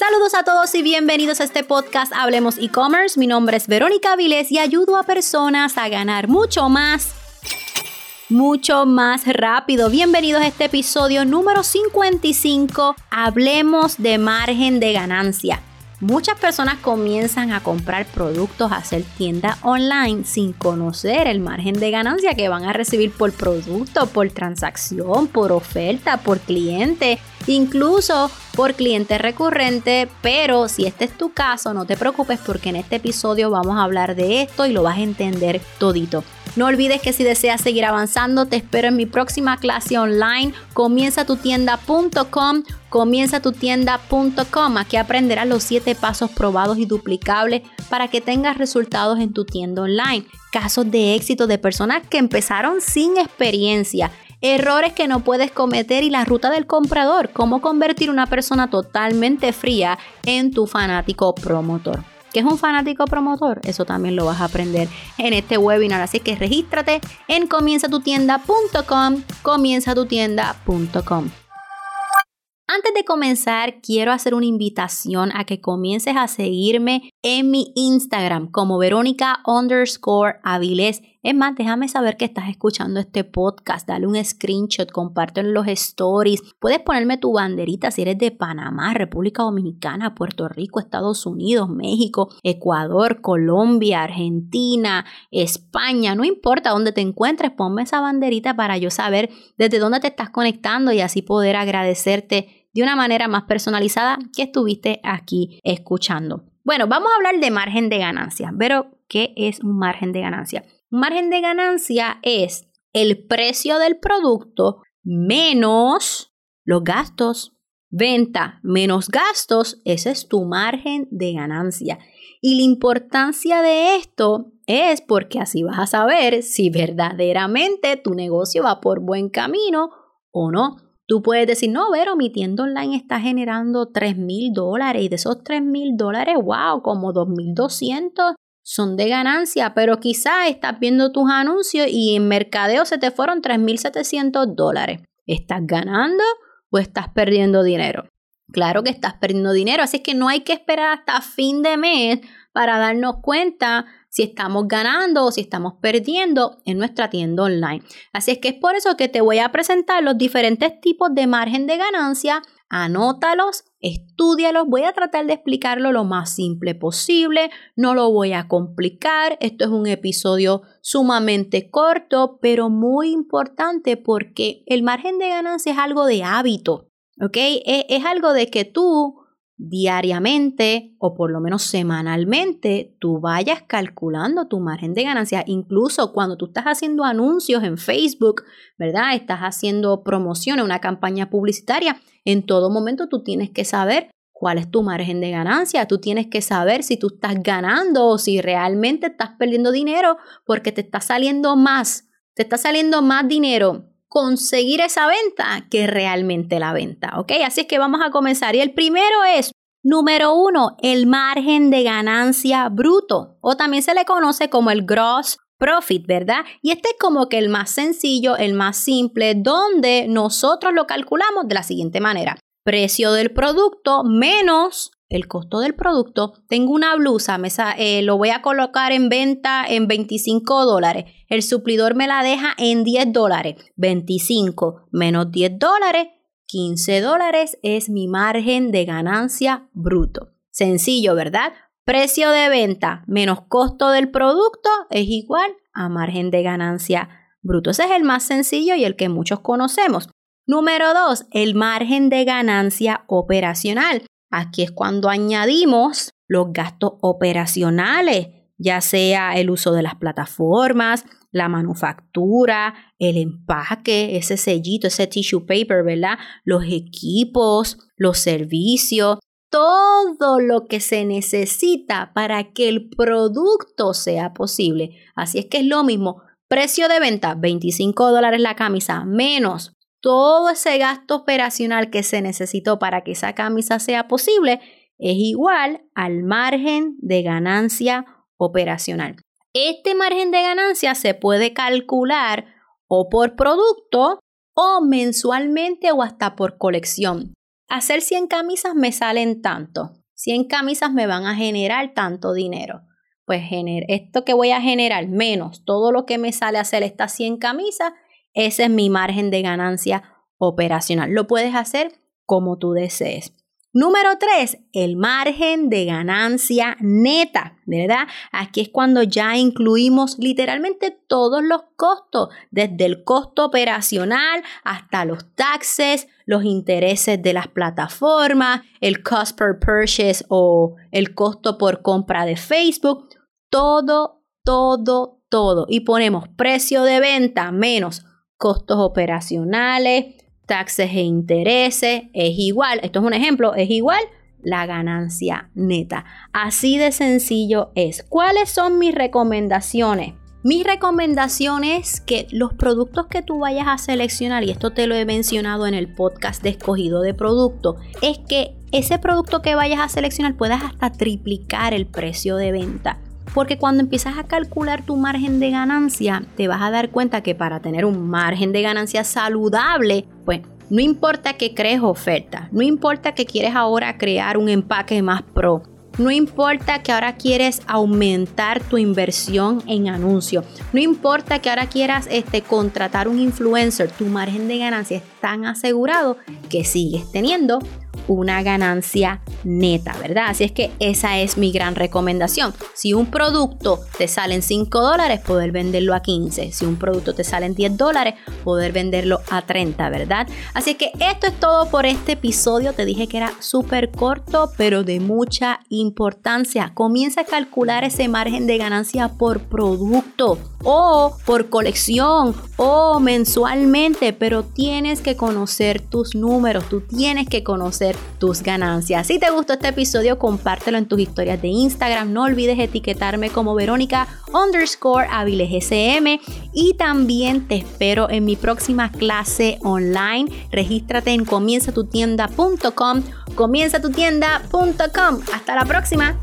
Saludos a todos y bienvenidos a este podcast Hablemos e-commerce. Mi nombre es Verónica Vilés y ayudo a personas a ganar mucho más mucho más rápido. Bienvenidos a este episodio número 55. Hablemos de margen de ganancia. Muchas personas comienzan a comprar productos, a hacer tienda online sin conocer el margen de ganancia que van a recibir por producto, por transacción, por oferta, por cliente, incluso por cliente recurrente. Pero si este es tu caso, no te preocupes porque en este episodio vamos a hablar de esto y lo vas a entender todito. No olvides que si deseas seguir avanzando, te espero en mi próxima clase online, comienza tu tienda.com, comienza tu tienda.com. Aquí aprenderás los 7 pasos probados y duplicables para que tengas resultados en tu tienda online. Casos de éxito de personas que empezaron sin experiencia errores que no puedes cometer y la ruta del comprador, cómo convertir una persona totalmente fría en tu fanático promotor. ¿Qué es un fanático promotor? Eso también lo vas a aprender en este webinar. Así que regístrate en comienzatutienda.com, comienzatutienda.com. Antes de comenzar, quiero hacer una invitación a que comiences a seguirme en mi Instagram como Verónica underscore Avilés. Es más, déjame saber que estás escuchando este podcast, dale un screenshot, compártelo en los stories. Puedes ponerme tu banderita si eres de Panamá, República Dominicana, Puerto Rico, Estados Unidos, México, Ecuador, Colombia, Argentina, España, no importa dónde te encuentres, ponme esa banderita para yo saber desde dónde te estás conectando y así poder agradecerte de una manera más personalizada que estuviste aquí escuchando. Bueno, vamos a hablar de margen de ganancia, pero ¿qué es un margen de ganancia? Un margen de ganancia es el precio del producto menos los gastos. Venta menos gastos, ese es tu margen de ganancia. Y la importancia de esto es porque así vas a saber si verdaderamente tu negocio va por buen camino o no. Tú puedes decir, no, Vero, mi tienda online está generando 3 mil dólares y de esos 3 mil dólares, wow, como 2.200 son de ganancia, pero quizás estás viendo tus anuncios y en mercadeo se te fueron 3.700 dólares. ¿Estás ganando o estás perdiendo dinero? Claro que estás perdiendo dinero, así que no hay que esperar hasta fin de mes para darnos cuenta si estamos ganando o si estamos perdiendo en nuestra tienda online. Así es que es por eso que te voy a presentar los diferentes tipos de margen de ganancia. Anótalos, estudialos, voy a tratar de explicarlo lo más simple posible, no lo voy a complicar, esto es un episodio sumamente corto, pero muy importante porque el margen de ganancia es algo de hábito, ¿ok? Es, es algo de que tú diariamente o por lo menos semanalmente tú vayas calculando tu margen de ganancia. Incluso cuando tú estás haciendo anuncios en Facebook, ¿verdad? Estás haciendo promoción, una campaña publicitaria. En todo momento tú tienes que saber cuál es tu margen de ganancia. Tú tienes que saber si tú estás ganando o si realmente estás perdiendo dinero porque te está saliendo más, te está saliendo más dinero conseguir esa venta que realmente la venta, ¿ok? Así es que vamos a comenzar. Y el primero es, número uno, el margen de ganancia bruto, o también se le conoce como el gross profit, ¿verdad? Y este es como que el más sencillo, el más simple, donde nosotros lo calculamos de la siguiente manera. Precio del producto menos el costo del producto. Tengo una blusa, me eh, lo voy a colocar en venta en 25 dólares. El suplidor me la deja en 10 dólares. 25 menos 10 dólares, 15 dólares es mi margen de ganancia bruto. Sencillo, ¿verdad? Precio de venta menos costo del producto es igual a margen de ganancia bruto. Ese es el más sencillo y el que muchos conocemos. Número 2, el margen de ganancia operacional. Aquí es cuando añadimos los gastos operacionales, ya sea el uso de las plataformas, la manufactura, el empaque, ese sellito, ese tissue paper, ¿verdad? Los equipos, los servicios, todo lo que se necesita para que el producto sea posible. Así es que es lo mismo. Precio de venta, 25 dólares la camisa, menos todo ese gasto operacional que se necesitó para que esa camisa sea posible es igual al margen de ganancia operacional. Este margen de ganancia se puede calcular o por producto o mensualmente o hasta por colección. hacer 100 camisas me salen tanto. 100 camisas me van a generar tanto dinero. Pues esto que voy a generar menos todo lo que me sale hacer estas 100 camisas, ese es mi margen de ganancia operacional. Lo puedes hacer como tú desees. Número 3, el margen de ganancia neta, ¿verdad? Aquí es cuando ya incluimos literalmente todos los costos, desde el costo operacional hasta los taxes, los intereses de las plataformas, el cost per purchase o el costo por compra de Facebook, todo, todo, todo. Y ponemos precio de venta menos costos operacionales, taxes e intereses, es igual, esto es un ejemplo, es igual la ganancia neta. Así de sencillo es. ¿Cuáles son mis recomendaciones? Mis recomendaciones es que los productos que tú vayas a seleccionar, y esto te lo he mencionado en el podcast de escogido de producto, es que ese producto que vayas a seleccionar puedas hasta triplicar el precio de venta. Porque cuando empiezas a calcular tu margen de ganancia, te vas a dar cuenta que para tener un margen de ganancia saludable, pues no importa que crees oferta, no importa que quieres ahora crear un empaque más pro, no importa que ahora quieres aumentar tu inversión en anuncio. No importa que ahora quieras este, contratar un influencer. Tu margen de ganancia es tan asegurado que sigues teniendo una ganancia neta, ¿verdad? Así es que esa es mi gran recomendación. Si un producto te sale en 5 dólares, poder venderlo a 15. Si un producto te sale en 10 dólares, poder venderlo a 30, ¿verdad? Así que esto es todo por este episodio. Te dije que era súper corto, pero de mucha importancia. Comienza a calcular ese margen de ganancia por producto o por colección o mensualmente, pero tienes que conocer tus números, tú tienes que conocer tus ganancias. Si te gustó este episodio, compártelo en tus historias de Instagram. No olvides etiquetarme como Verónica underscore SM y también te espero en mi próxima clase online. Regístrate en comienzatutienda.com, comienzatutienda.com. Hasta la próxima.